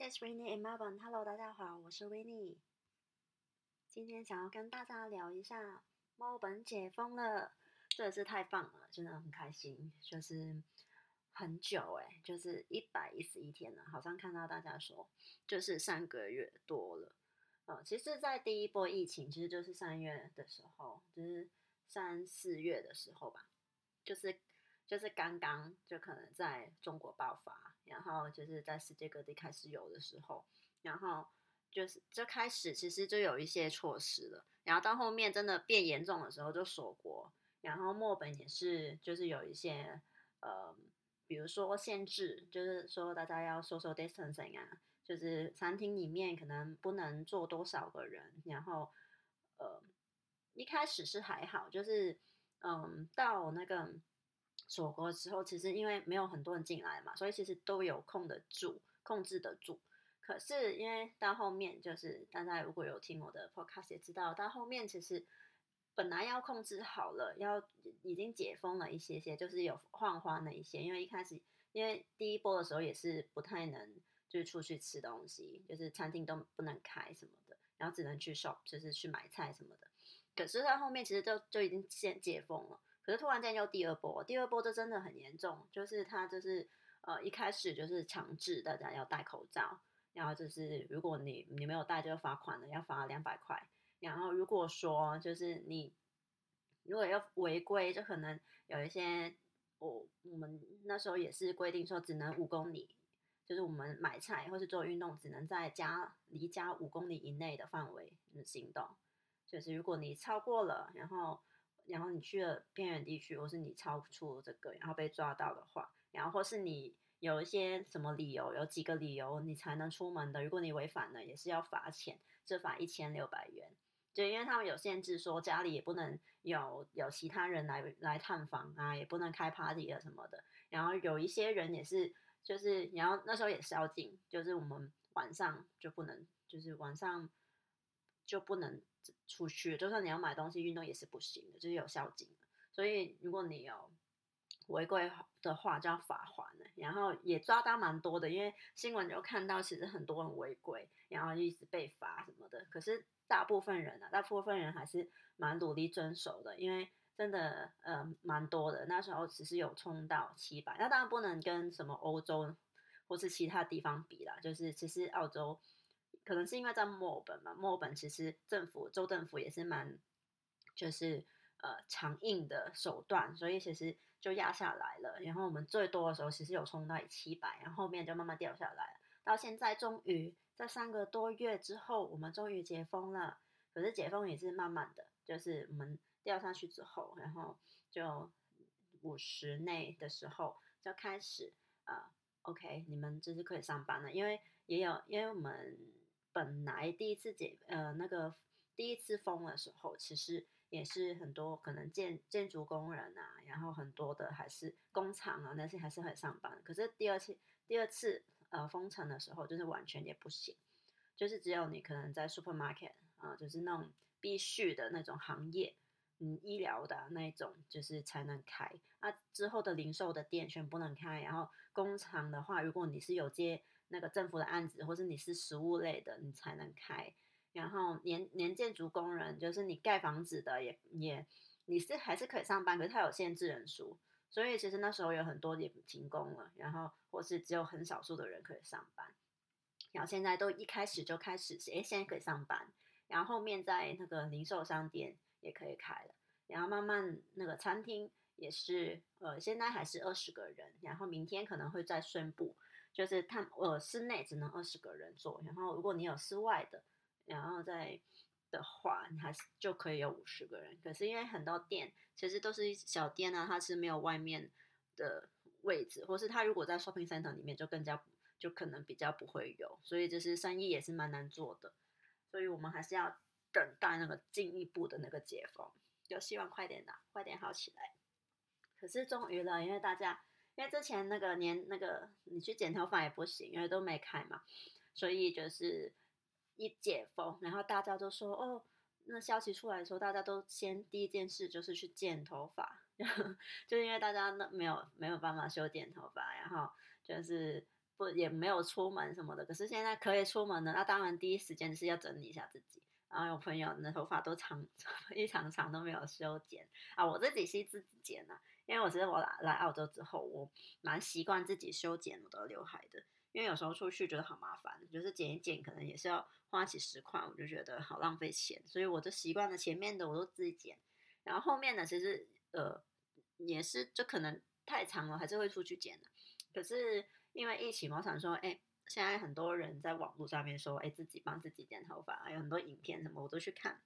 This is Winnie in Melbourne. Hello，大家好，我是 Winnie。今天想要跟大家聊一下墨尔本解封了，真的是太棒了，真的很开心。就是很久哎，就是一百一十一天了，好像看到大家说就是三个月多了。呃，其实，在第一波疫情，其实就是三月的时候，就是三四月的时候吧，就是就是刚刚就可能在中国爆发。然后就是在世界各地开始有的时候，然后就是就开始其实就有一些措施了，然后到后面真的变严重的时候就锁国，然后墨本也是就是有一些呃，比如说限制，就是说大家要 social distancing 啊，就是餐厅里面可能不能坐多少个人，然后呃一开始是还好，就是嗯到那个。锁国之后，其实因为没有很多人进来嘛，所以其实都有控得住、控制得住。可是因为到后面，就是大家如果有听我的 podcast 也知道，到后面其实本来要控制好了，要已经解封了一些些，就是有放缓了一些。因为一开始，因为第一波的时候也是不太能就是出去吃东西，就是餐厅都不能开什么的，然后只能去 shop，就是去买菜什么的。可是到后面其实就就已经先解封了。可是突然间又第二波，第二波这真的很严重，就是他就是呃一开始就是强制大家要戴口罩，然后就是如果你你没有戴就罚款了，要罚两百块。然后如果说就是你如果要违规，就可能有一些我我们那时候也是规定说只能五公里，就是我们买菜或是做运动只能在家离家五公里以内的范围行动，就是如果你超过了，然后。然后你去了偏远地区，或是你超出这个，然后被抓到的话，然后或是你有一些什么理由，有几个理由你才能出门的，如果你违反了，也是要罚钱，这罚一千六百元。就因为他们有限制，说家里也不能有有其他人来来探访啊，也不能开 party 啊什么的。然后有一些人也是，就是然后那时候也是要禁，就是我们晚上就不能，就是晚上就不能。出去，就算你要买东西、运动也是不行的，就是有宵禁。所以如果你有违规的话，就要罚款的。然后也抓到蛮多的，因为新闻就看到其实很多人违规，然后一直被罚什么的。可是大部分人啊，大部分人还是蛮努力遵守的，因为真的呃蛮多的。那时候其实有冲到七百，那当然不能跟什么欧洲或是其他地方比啦。就是其实澳洲。可能是因为在墨尔本嘛，墨尔本其实政府州政府也是蛮，就是呃强硬的手段，所以其实就压下来了。然后我们最多的时候其实有冲到七百，然后后面就慢慢掉下来了，到现在终于在三个多月之后，我们终于解封了。可是解封也是慢慢的，就是我们掉上去之后，然后就五十内的时候就开始啊，OK，你们就是可以上班了，因为也有因为我们。本来第一次解呃那个第一次封的时候，其实也是很多可能建建筑工人啊，然后很多的还是工厂啊那些还是很上班。可是第二次第二次呃封城的时候，就是完全也不行，就是只有你可能在 supermarket 啊，就是那种必须的那种行业，嗯，医疗的那一种就是才能开。那之后的零售的店全不能开，然后工厂的话，如果你是有接。那个政府的案子，或是你是食物类的，你才能开。然后连连建筑工人，就是你盖房子的，也也你是还是可以上班，可是它有限制人数，所以其实那时候有很多也停工了，然后或是只有很少数的人可以上班。然后现在都一开始就开始，哎，现在可以上班，然后后面在那个零售商店也可以开了，然后慢慢那个餐厅也是，呃，现在还是二十个人，然后明天可能会再宣布。就是他呃室内只能二十个人坐，然后如果你有室外的，然后再的话，你还是就可以有五十个人。可是因为很多店其实都是小店啊，它是没有外面的位置，或是它如果在 shopping center 里面就更加就可能比较不会有，所以就是生意也是蛮难做的。所以我们还是要等待那个进一步的那个解封，就希望快点的，快点好起来。可是终于了，因为大家。因为之前那个年那个你去剪头发也不行，因为都没开嘛，所以就是一解封，然后大家都说哦，那消息出来的时候，大家都先第一件事就是去剪头发，就因为大家那没有没有办法修剪头发，然后就是不也没有出门什么的。可是现在可以出门了，那当然第一时间是要整理一下自己。然后有朋友你的头发都长 一长长都没有修剪啊，我自己是自己剪的，因为我觉得我来来澳洲之后，我蛮习惯自己修剪我的刘海的。因为有时候出去觉得好麻烦，就是剪一剪可能也是要花几十块，我就觉得好浪费钱，所以我就习惯了前面的我都自己剪，然后后面的其实呃也是就可能太长了，还是会出去剪的。可是因为疫情，我想说，哎，现在很多人在网络上面说，哎，自己帮自己剪头发，有很多影片什么我都去看，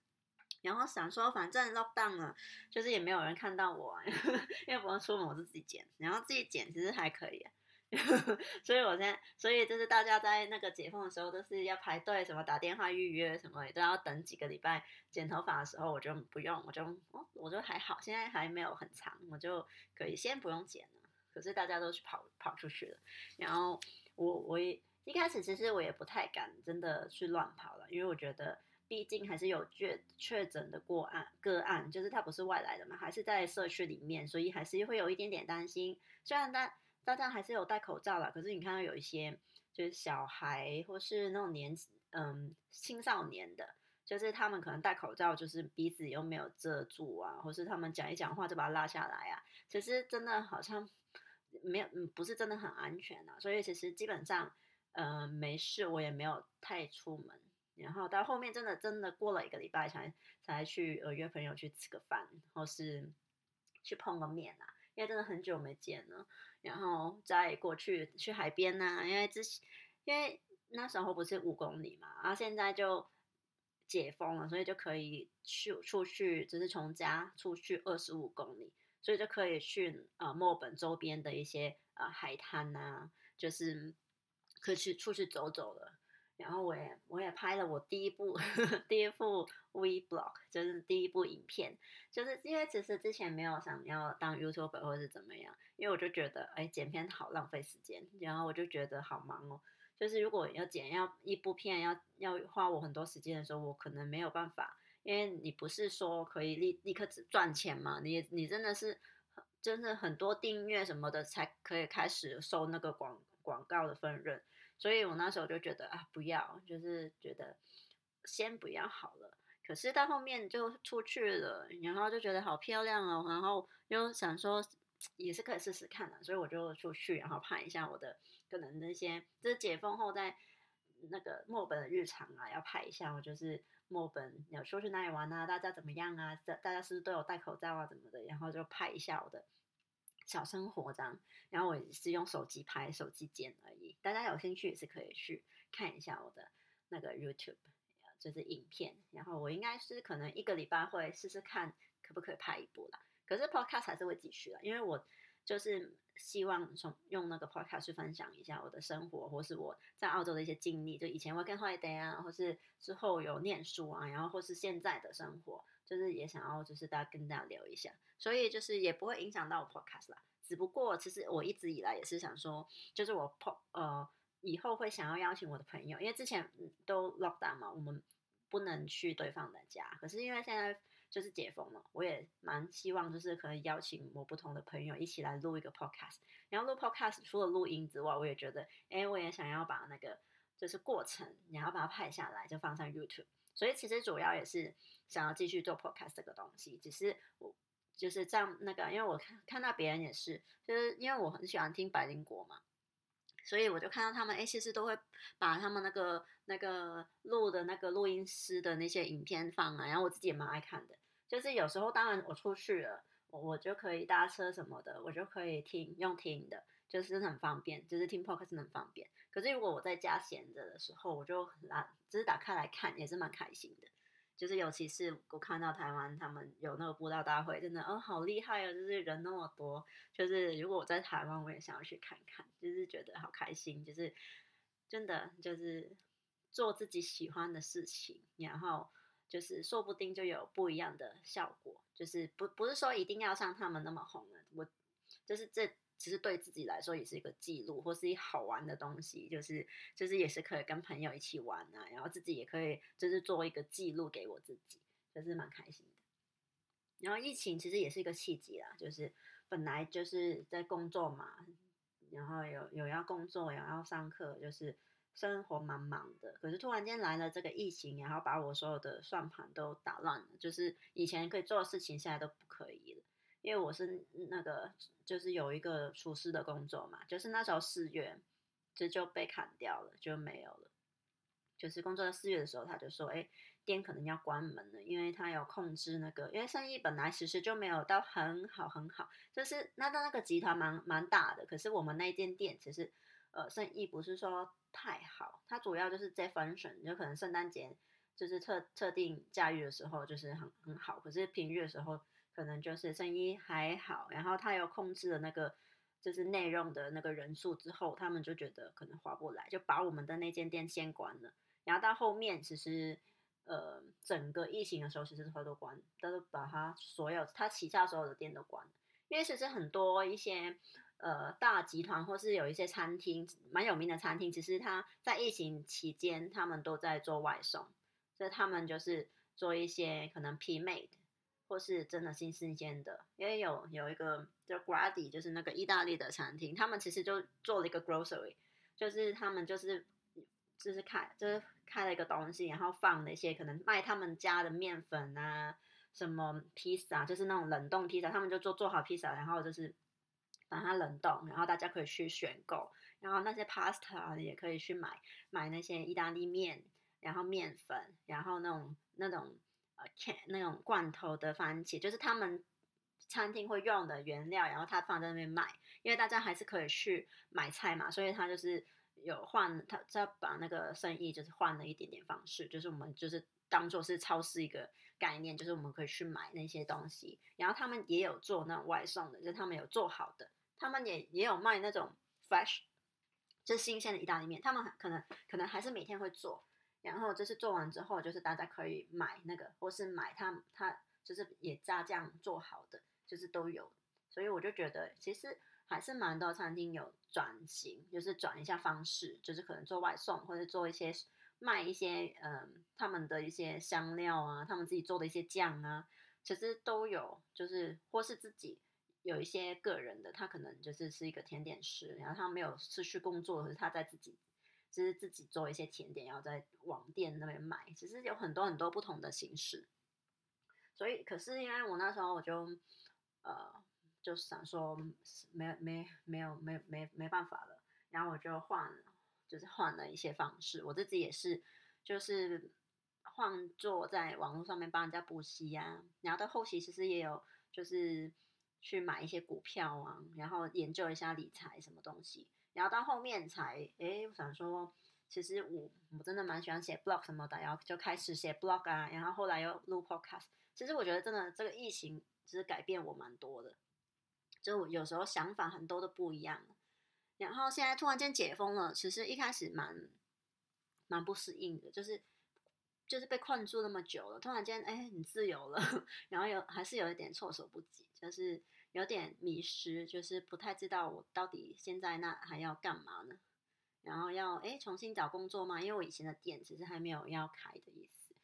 然后想说反正 lock down 了，就是也没有人看到我，因为不用出门，我就自己剪，然后自己剪其实还可以。所以，我现在，所以就是大家在那个解封的时候，都是要排队，什么打电话预约，什么都要等几个礼拜。剪头发的时候，我就不用，我就，哦，我就还好，现在还没有很长，我就可以先不用剪了。可是大家都去跑跑出去了，然后我我也一开始其实我也不太敢真的去乱跑了，因为我觉得毕竟还是有确确诊的过案个案，就是他不是外来的嘛，还是在社区里面，所以还是会有一点点担心。虽然大大家还是有戴口罩啦，可是你看到有一些就是小孩或是那种年嗯青少年的，就是他们可能戴口罩，就是鼻子又没有遮住啊，或是他们讲一讲话就把它拉下来啊，其实真的好像没有，嗯，不是真的很安全啊。所以其实基本上，嗯，没事，我也没有太出门。然后到后面真的真的过了一个礼拜才才去呃约朋友去吃个饭，或是去碰个面啊。因为真的很久没见了，然后再过去去海边呐，因为之前因为那时候不是五公里嘛，然后现在就解封了，所以就可以去出去，就是从家出去二十五公里，所以就可以去呃墨尔本周边的一些呃海滩呐，就是可以去出去走走了。然后我也我也拍了我第一部呵呵 第一部 Vlog，就是第一部影片，就是因为其实之前没有想要当 YouTuber 或是怎么样，因为我就觉得哎剪片好浪费时间，然后我就觉得好忙哦，就是如果要剪要一部片要要花我很多时间的时候，我可能没有办法，因为你不是说可以立立刻赚钱嘛，你你真的是真的很多订阅什么的才可以开始收那个广广告的分润。所以我那时候就觉得啊，不要，就是觉得先不要好了。可是到后面就出去了，然后就觉得好漂亮哦，然后又想说也是可以试试看的，所以我就出去，然后拍一下我的可能那些，就是解封后在那个墨本的日常啊，要拍一下。我就是墨本有出去哪里玩啊，大家怎么样啊？大大家是不是都有戴口罩啊，怎么的？然后就拍一下我的。小生活这样，然后我也是用手机拍、手机剪而已。大家有兴趣也是可以去看一下我的那个 YouTube，就是影片。然后我应该是可能一个礼拜会试试看可不可以拍一部啦。可是 Podcast 还是会继续的，因为我就是希望从用那个 Podcast 去分享一下我的生活，或是我在澳洲的一些经历。就以前 Working Holiday 啊，或是之后有念书啊，然后或是现在的生活。就是也想要，就是大家跟大家聊一下，所以就是也不会影响到我 podcast 啦。只不过其实我一直以来也是想说，就是我 po 呃以后会想要邀请我的朋友，因为之前都 lock down 嘛，我们不能去对方的家。可是因为现在就是解封了，我也蛮希望就是可以邀请我不同的朋友一起来录一个 podcast。然后录 podcast 除了录音之外，我也觉得，哎，我也想要把那个就是过程，然后把它拍下来，就放上 YouTube。所以其实主要也是想要继续做 podcast 这个东西，只是我就是这样那个，因为我看看到别人也是，就是因为我很喜欢听百灵果嘛，所以我就看到他们哎，其实都会把他们那个那个录的那个录音师的那些影片放啊，然后我自己也蛮爱看的，就是有时候当然我出去了，我我就可以搭车什么的，我就可以听用听的。就是很方便，就是听 podcast 很方便。可是如果我在家闲着的时候，我就懒只是打开来看，也是蛮开心的。就是尤其是我看到台湾他们有那个布道大会，真的哦好厉害哦，就是人那么多。就是如果我在台湾，我也想要去看看，就是觉得好开心。就是真的就是做自己喜欢的事情，然后就是说不定就有不一样的效果。就是不不是说一定要像他们那么红的，我就是这。其实对自己来说也是一个记录，或是一好玩的东西，就是就是也是可以跟朋友一起玩啊，然后自己也可以就是做一个记录给我自己，就是蛮开心的。然后疫情其实也是一个契机啦，就是本来就是在工作嘛，然后有有要工作，有要上课，就是生活蛮忙的。可是突然间来了这个疫情，然后把我所有的算盘都打乱了，就是以前可以做的事情，现在都不可以。因为我是那个就是有一个厨师的工作嘛，就是那时候四月这就被砍掉了，就没有了。就是工作到四月的时候，他就说：“哎。”店可能要关门了，因为他有控制那个，因为生意本来其实就没有到很好很好，就是那那那个集团蛮蛮大的，可是我们那间店其实呃生意不是说太好，它主要就是在 function，有可能圣诞节就是特特定假日的时候就是很很好，可是平日的时候可能就是生意还好，然后他又控制了那个就是内容的那个人数之后，他们就觉得可能划不来，就把我们的那间店先关了，然后到后面其实。呃，整个疫情的时候，其实他都关，他都把他所有他旗下所有的店都关了。因为其实很多一些呃大集团或是有一些餐厅，蛮有名的餐厅，其实他在疫情期间，他们都在做外送，所以他们就是做一些可能 P made 或是真的新新鲜的。因为有有一个叫 Grady，就是那个意大利的餐厅，他们其实就做了一个 grocery，就是他们就是就是开就是。开了一个东西，然后放那些可能卖他们家的面粉啊，什么披萨，就是那种冷冻披萨，他们就做做好披萨，然后就是把它冷冻，然后大家可以去选购，然后那些 pasta 也可以去买买那些意大利面，然后面粉，然后那种那种那种罐头的番茄，就是他们餐厅会用的原料，然后他放在那边卖，因为大家还是可以去买菜嘛，所以他就是。有换他，再把那个生意就是换了一点点方式，就是我们就是当做是超市一个概念，就是我们可以去买那些东西。然后他们也有做那种外送的，就是他们有做好的，他们也也有卖那种 fresh，就是新鲜的意大利面。他们可能可能还是每天会做，然后就是做完之后，就是大家可以买那个，或是买他他就是也加酱做好的，就是都有。所以我就觉得其实。还是蛮多餐厅有转型，就是转一下方式，就是可能做外送，或者做一些卖一些嗯他们的一些香料啊，他们自己做的一些酱啊，其实都有，就是或是自己有一些个人的，他可能就是是一个甜点师，然后他没有失去工作，可是他在自己就是自己做一些甜点，然后在网店那边卖，其实有很多很多不同的形式。所以，可是因为我那时候我就呃。就是想说，没没没有没没没办法了，然后我就换，就是换了一些方式。我自己也是，就是换做在网络上面帮人家补习呀，然后到后期其实也有，就是去买一些股票啊，然后研究一下理财什么东西，然后到后面才，哎，我想说，其实我我真的蛮喜欢写 blog 什么的，然后就开始写 blog 啊，然后后来又录 podcast。其实我觉得真的这个疫情其实改变我蛮多的。就有时候想法很多都不一样，然后现在突然间解封了，其实一开始蛮蛮不适应的，就是就是被困住那么久了，突然间哎很自由了，然后有还是有一点措手不及，就是有点迷失，就是不太知道我到底现在那还要干嘛呢？然后要哎重新找工作吗？因为我以前的店其实还没有要开的意思，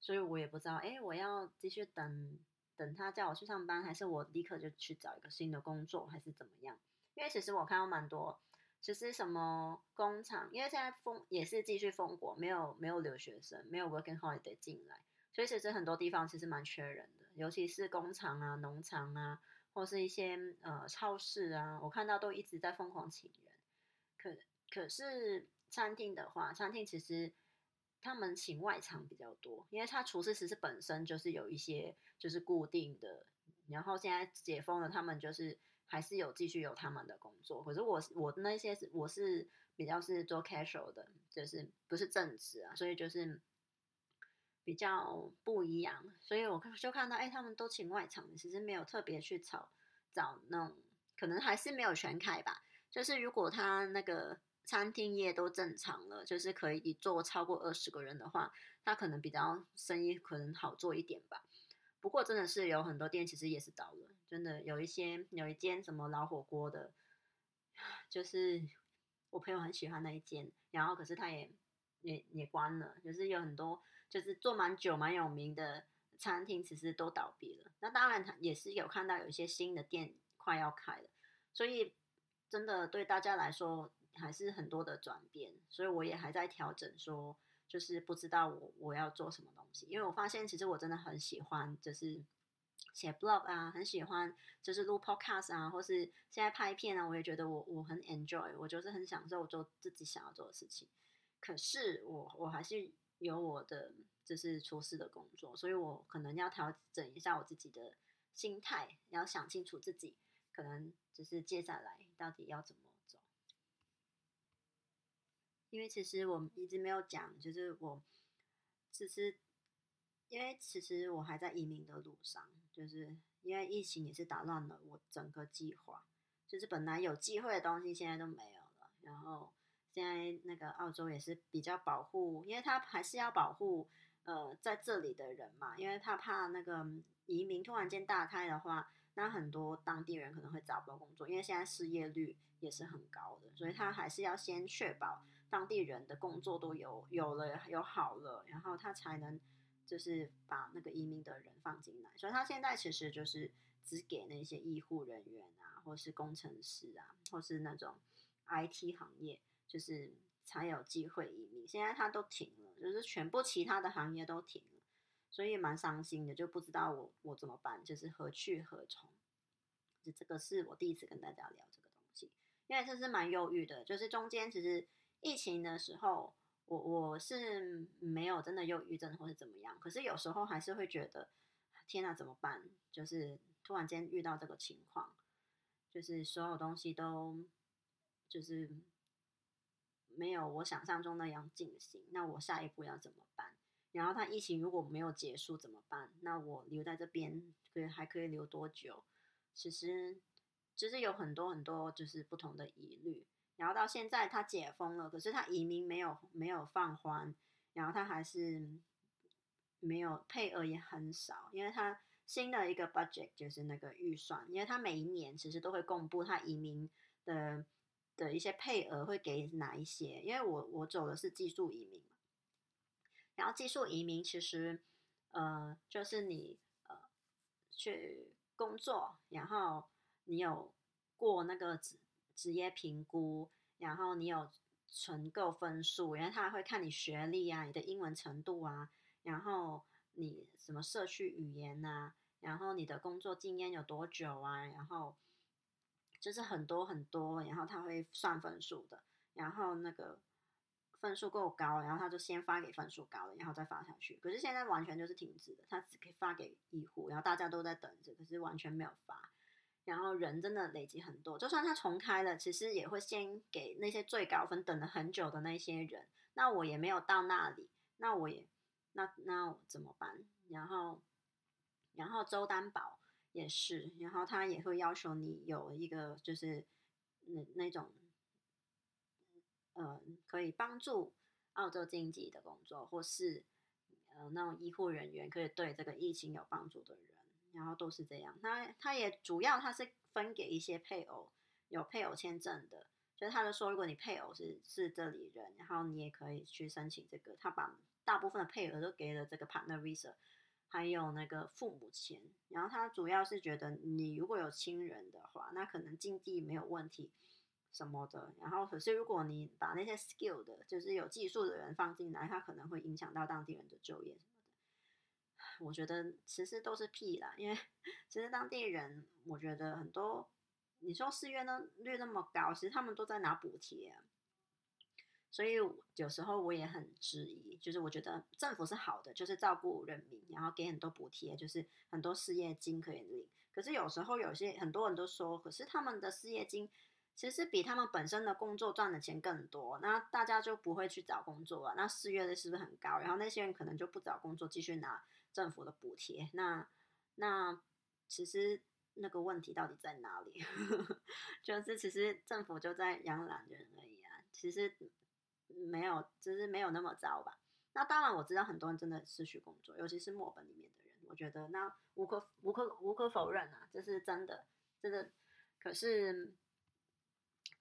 所以我也不知道哎我要继续等。等他叫我去上班，还是我立刻就去找一个新的工作，还是怎么样？因为其实我看到蛮多，其实什么工厂，因为现在封也是继续封国，没有没有留学生，没有 working holiday 进来，所以其实很多地方其实蛮缺人的，尤其是工厂啊、农场啊，或是一些呃超市啊，我看到都一直在疯狂请人。可可是餐厅的话，餐厅其实。他们请外场比较多，因为他厨师其实本身就是有一些就是固定的，然后现在解封了，他们就是还是有继续有他们的工作。可是我我那些是我是比较是做 casual 的，就是不是正职啊，所以就是比较不一样。所以我看就看到，哎，他们都请外场，其实没有特别去找找那种，可能还是没有全开吧。就是如果他那个。餐厅业都正常了，就是可以做超过二十个人的话，他可能比较生意可能好做一点吧。不过真的是有很多店其实也是倒了，真的有一些有一间什么老火锅的，就是我朋友很喜欢那一间，然后可是他也也也关了，就是有很多就是做蛮久蛮有名的餐厅其实都倒闭了。那当然他也是有看到有一些新的店快要开了，所以。真的对大家来说还是很多的转变，所以我也还在调整，说就是不知道我我要做什么东西，因为我发现其实我真的很喜欢，就是写 blog 啊，很喜欢就是录 podcast 啊，或是现在拍片啊，我也觉得我我很 enjoy，我就是很享受做自己想要做的事情。可是我我还是有我的就是厨师的工作，所以我可能要调整一下我自己的心态，要想清楚自己可能就是接下来到底要怎么走。因为其实我一直没有讲，就是我其实因为其实我还在移民的路上，就是因为疫情也是打乱了我整个计划，就是本来有机会的东西现在都没有了，然后。现在那个澳洲也是比较保护，因为他还是要保护呃在这里的人嘛，因为他怕那个移民突然间大开的话，那很多当地人可能会找不到工作，因为现在失业率也是很高的，所以他还是要先确保当地人的工作都有有了有好了，然后他才能就是把那个移民的人放进来，所以他现在其实就是只给那些医护人员啊，或是工程师啊，或是那种 IT 行业。就是才有机会移民，现在他都停了，就是全部其他的行业都停了，所以蛮伤心的，就不知道我我怎么办，就是何去何从。就这个是我第一次跟大家聊这个东西，因为这是蛮忧郁的，就是中间其实疫情的时候，我我是没有真的忧郁症或是怎么样，可是有时候还是会觉得天哪怎么办？就是突然间遇到这个情况，就是所有东西都就是。没有我想象中那样进行，那我下一步要怎么办？然后他疫情如果没有结束怎么办？那我留在这边可以还可以留多久？其实其实有很多很多就是不同的疑虑。然后到现在他解封了，可是他移民没有没有放宽，然后他还是没有配额也很少，因为他新的一个 budget 就是那个预算，因为他每一年其实都会公布他移民的。的一些配额会给哪一些？因为我我走的是技术移民嘛，然后技术移民其实呃就是你呃去工作，然后你有过那个职职业评估，然后你有存够分数，因为他会看你学历啊、你的英文程度啊，然后你什么社区语言呐，然后你的工作经验有多久啊，然后。就是很多很多，然后他会算分数的，然后那个分数够高，然后他就先发给分数高的，然后再发下去。可是现在完全就是停止的，他只可以发给医护，然后大家都在等着，可是完全没有发。然后人真的累积很多，就算他重开了，其实也会先给那些最高分等了很久的那些人。那我也没有到那里，那我也那那怎么办？然后然后周担保。也是，然后他也会要求你有一个就是那那种，呃，可以帮助澳洲经济的工作，或是呃那种医护人员可以对这个疫情有帮助的人，然后都是这样。他他也主要他是分给一些配偶有配偶签证的，就是他就说，如果你配偶是是这里人，然后你也可以去申请这个。他把大部分的配额都给了这个 partner visa。还有那个父母钱，然后他主要是觉得你如果有亲人的话，那可能经济没有问题什么的。然后可是如果你把那些 skill 的，就是有技术的人放进来，他可能会影响到当地人的就业什么的。我觉得其实都是屁啦，因为 其实当地人，我觉得很多你说失业呢率那么高，其实他们都在拿补贴。所以有时候我也很质疑，就是我觉得政府是好的，就是照顾人民，然后给很多补贴，就是很多失业金可以领。可是有时候有些很多人都说，可是他们的失业金其实比他们本身的工作赚的钱更多，那大家就不会去找工作了，那失业率是不是很高？然后那些人可能就不找工作，继续拿政府的补贴。那那其实那个问题到底在哪里？就是其实政府就在养懒人而已啊，其实。没有，只是没有那么糟吧。那当然，我知道很多人真的失去工作，尤其是墨本里面的人。我觉得那无可无可无可否认啊，这是真的，真的。可是，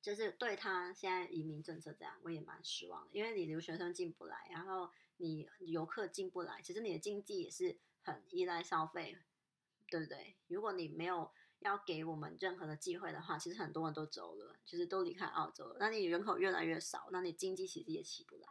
就是对他现在移民政策这样，我也蛮失望的。因为你留学生进不来，然后你游客进不来，其实你的经济也是很依赖消费，对不对？如果你没有要给我们任何的机会的话，其实很多人都走了，其实都离开澳洲了。那你人口越来越少，那你经济其实也起不来。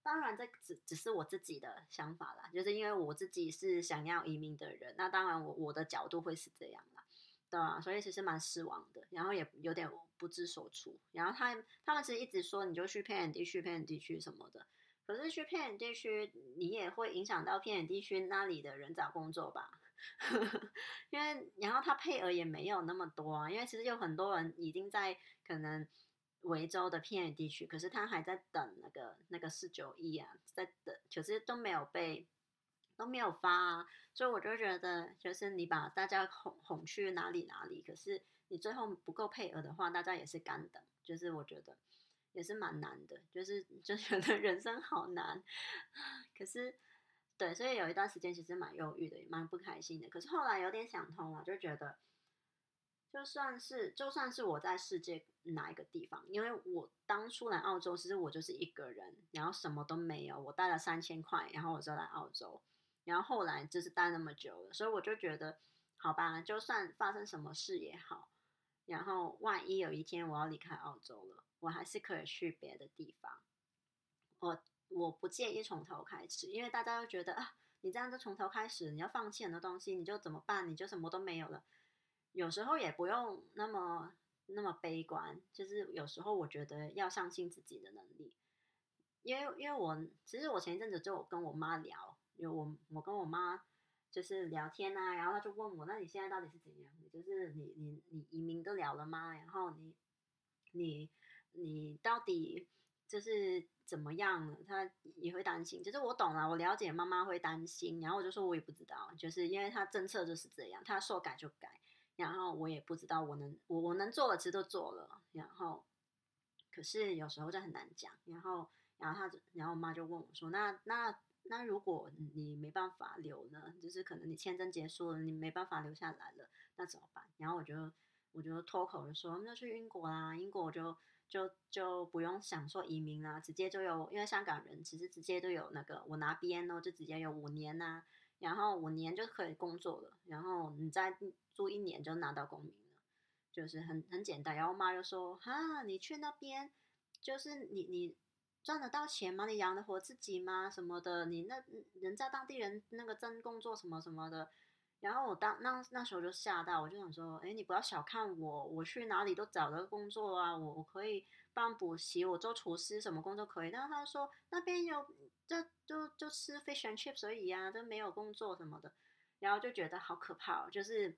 当然，这只只是我自己的想法啦，就是因为我自己是想要移民的人，那当然我我的角度会是这样啦，对啊，所以其实蛮失望的，然后也有点不知所措。然后他他们其实一直说你就去偏远地区、偏远地区什么的，可是去偏远地区，你也会影响到偏远地区那里的人找工作吧？呵 呵因为然后他配额也没有那么多啊，因为其实有很多人已经在可能维州的偏远地区，可是他还在等那个那个四九一啊，在等，可是都没有被都没有发啊，所以我就觉得，就是你把大家哄哄去哪里哪里，可是你最后不够配额的话，大家也是干等，就是我觉得也是蛮难的，就是就觉得人生好难，可是。对，所以有一段时间其实蛮忧郁的，也蛮不开心的。可是后来有点想通了，就觉得，就算是就算是我在世界哪一个地方，因为我当初来澳洲，其实我就是一个人，然后什么都没有，我带了三千块，然后我就来澳洲，然后后来就是待那么久了，所以我就觉得，好吧，就算发生什么事也好，然后万一有一天我要离开澳洲了，我还是可以去别的地方，我。我不介意从头开始，因为大家都觉得啊，你这样子从头开始，你要放弃很多东西，你就怎么办？你就什么都没有了。有时候也不用那么那么悲观，就是有时候我觉得要相信自己的能力。因为因为我其实我前一阵子就跟我妈聊，因为我我跟我妈就是聊天啊，然后她就问我，那你现在到底是怎样？你就是你你你移民都聊了吗？然后你你你到底就是。怎么样？他也会担心，就是我懂了，我了解妈妈会担心，然后我就说我也不知道，就是因为他政策就是这样，他说改就改，然后我也不知道我能我我能做的其实都做了，然后可是有时候就很难讲，然后然后他然后我妈就问我说，那那那如果你没办法留呢？就是可能你签证结束了，你没办法留下来了，那怎么办？然后我就我就脱口就说，那去英国啦，英国我就。就就不用想说移民啦，直接就有，因为香港人其实直接都有那个，我拿 BNO 就直接有五年呐，然后五年就可以工作了，然后你再住一年就拿到公民了，就是很很简单。然后我妈就说：“哈，你去那边就是你你赚得到钱吗？你养得活自己吗？什么的？你那人在当地人那个真工作什么什么的。”然后我当那那时候就吓到，我就想说，哎，你不要小看我，我去哪里都找了工作啊，我我可以帮补习，我做厨师，什么工作可以。但是他说那边有，就就就吃 fish and chips 而已啊，都没有工作什么的，然后就觉得好可怕，就是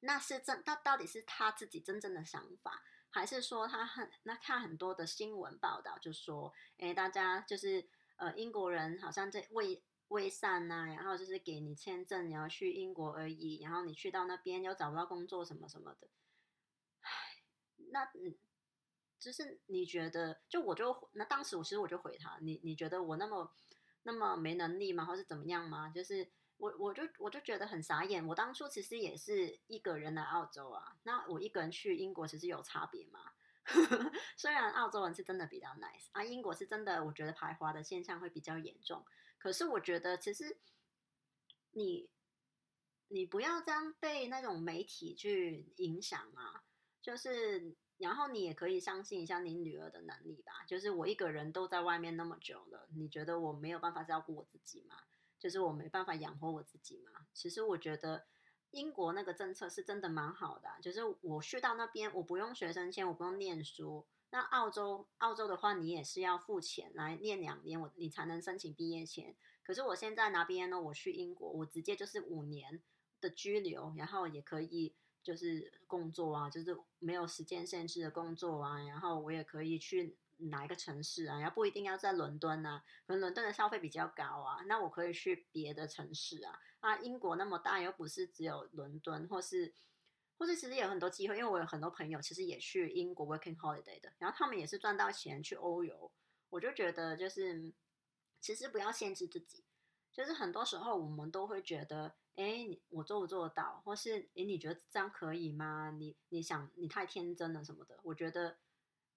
那是真，那到底是他自己真正的想法，还是说他很那看很多的新闻报道，就说，哎，大家就是呃英国人好像在为。未散呐，然后就是给你签证，你要去英国而已，然后你去到那边又找不到工作什么什么的，唉，那嗯，就是你觉得，就我就那当时我其实我就回他，你你觉得我那么那么没能力吗，或是怎么样吗？就是我我就我就觉得很傻眼，我当初其实也是一个人来澳洲啊，那我一个人去英国其实有差别吗？虽然澳洲人是真的比较 nice 啊，英国是真的，我觉得排华的现象会比较严重。可是我觉得，其实你你不要这样被那种媒体去影响啊。就是，然后你也可以相信一下你女儿的能力吧。就是我一个人都在外面那么久了，你觉得我没有办法照顾我自己吗？就是我没办法养活我自己吗？其实我觉得。英国那个政策是真的蛮好的，就是我去到那边，我不用学生签，我不用念书。那澳洲，澳洲的话，你也是要付钱来念两年，我你才能申请毕业签。可是我现在拿毕业呢，我去英国，我直接就是五年的居留，然后也可以就是工作啊，就是没有时间限制的工作啊，然后我也可以去。哪一个城市啊？然后不一定要在伦敦啊，可能伦敦的消费比较高啊，那我可以去别的城市啊。啊，英国那么大，又不是只有伦敦，或是，或是其实有很多机会，因为我有很多朋友其实也去英国 working holiday 的，然后他们也是赚到钱去欧游。我就觉得就是，其实不要限制自己，就是很多时候我们都会觉得，哎，你我做不做得到，或是哎，你觉得这样可以吗？你你想你太天真了什么的，我觉得。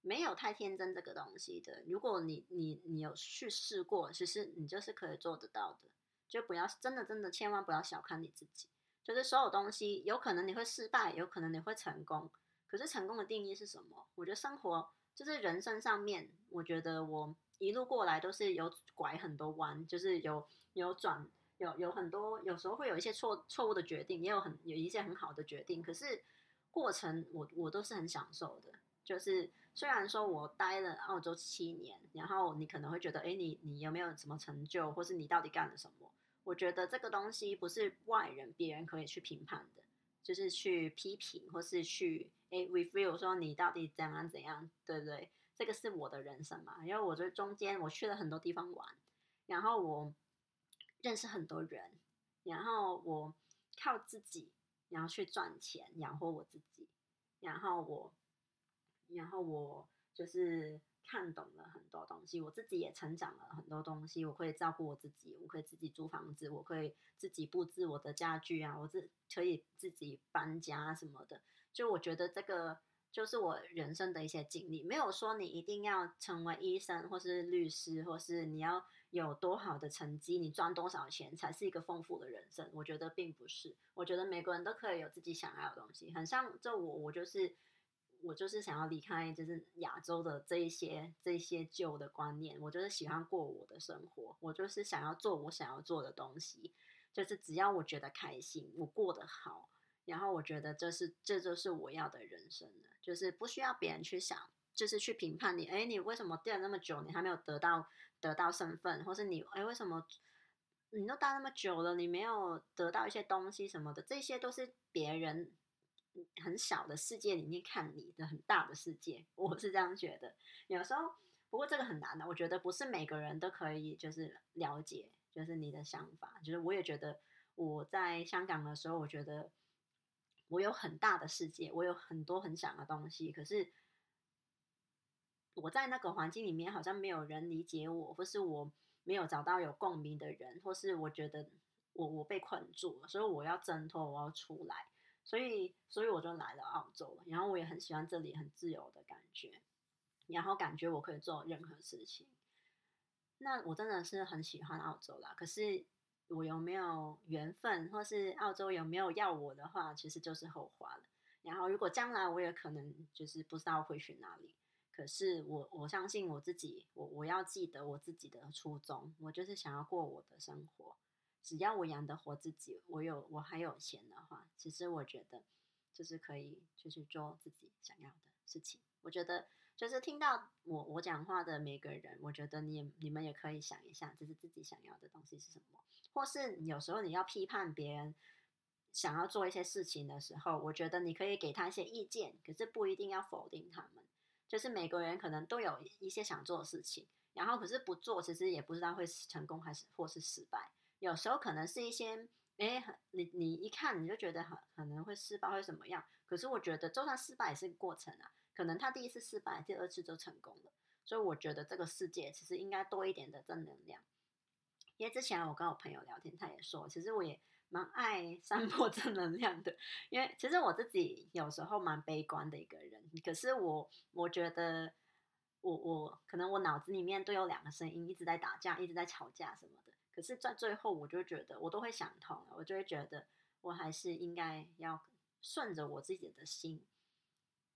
没有太天真这个东西的，如果你你你有去试过，其实你就是可以做得到的，就不要真的真的千万不要小看你自己，就是所有东西有可能你会失败，有可能你会成功。可是成功的定义是什么？我觉得生活就是人生上面，我觉得我一路过来都是有拐很多弯，就是有有转。有有很多，有时候会有一些错错误的决定，也有很有一些很好的决定。可是过程我我都是很享受的。就是虽然说我待了澳洲七年，然后你可能会觉得，哎，你你有没有什么成就，或是你到底干了什么？我觉得这个东西不是外人别人可以去评判的，就是去批评或是去哎 review 说你到底怎样怎样，对不对？这个是我的人生嘛，因为我这中间我去了很多地方玩，然后我。认识很多人，然后我靠自己，然后去赚钱养活我自己，然后我，然后我就是看懂了很多东西，我自己也成长了很多东西。我可以照顾我自己，我可以自己租房子，我可以自己布置我的家具啊，我自可以自己搬家什么的。就我觉得这个。就是我人生的一些经历，没有说你一定要成为医生，或是律师，或是你要有多好的成绩，你赚多少钱才是一个丰富的人生。我觉得并不是，我觉得每个人都可以有自己想要的东西。很像这我，我就是我就是想要离开，就是亚洲的这一些这些旧的观念。我就是喜欢过我的生活，我就是想要做我想要做的东西，就是只要我觉得开心，我过得好。然后我觉得这是这就是我要的人生了，就是不需要别人去想，就是去评判你，哎，你为什么待了那么久，你还没有得到得到身份，或是你，哎，为什么你都待那么久了，你没有得到一些东西什么的，这些都是别人很小的世界里面看你的很大的世界，我是这样觉得。有时候，不过这个很难的，我觉得不是每个人都可以就是了解，就是你的想法，就是我也觉得我在香港的时候，我觉得。我有很大的世界，我有很多很想的东西，可是我在那个环境里面好像没有人理解我，或是我没有找到有共鸣的人，或是我觉得我我被困住了，所以我要挣脱，我要出来，所以所以我就来了澳洲，然后我也很喜欢这里很自由的感觉，然后感觉我可以做任何事情，那我真的是很喜欢澳洲啦，可是。我有没有缘分，或是澳洲有没有要我的话，其实就是后话了。然后，如果将来我也可能就是不知道会去哪里，可是我我相信我自己，我我要记得我自己的初衷，我就是想要过我的生活。只要我养得活自己，我有我还有钱的话，其实我觉得就是可以就是做自己想要的事情。我觉得。就是听到我我讲话的每个人，我觉得你你们也可以想一下，就是自己想要的东西是什么，或是有时候你要批判别人想要做一些事情的时候，我觉得你可以给他一些意见，可是不一定要否定他们。就是每个人可能都有一些想做的事情，然后可是不做，其实也不知道会成功还是或是失败。有时候可能是一些，哎，你你一看你就觉得很可能会失败会怎么样，可是我觉得就算失败也是个过程啊。可能他第一次失败，第二次就成功了，所以我觉得这个世界其实应该多一点的正能量。因为之前我跟我朋友聊天，他也说，其实我也蛮爱散播 正能量的。因为其实我自己有时候蛮悲观的一个人，可是我我觉得我我可能我脑子里面都有两个声音一直在打架，一直在吵架什么的。可是，在最后，我就觉得我都会想通了，我就会觉得我还是应该要顺着我自己的心。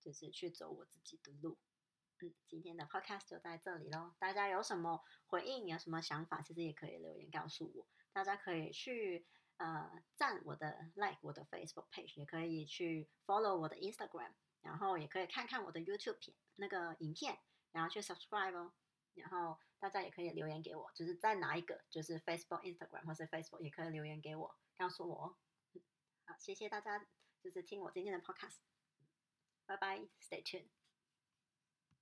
就是去走我自己的路，嗯，今天的 podcast 就在这里喽。大家有什么回应，有什么想法，其实也可以留言告诉我。大家可以去呃赞我的 like 我的 Facebook page，也可以去 follow 我的 Instagram，然后也可以看看我的 YouTube 片那个影片，然后去 subscribe 哦。然后大家也可以留言给我就是在哪一个就是 facebook instagram 或者 facebook 也可以留言给我告诉我哦。好谢谢大家就是听我今天的 podcast 拜拜 stay tuned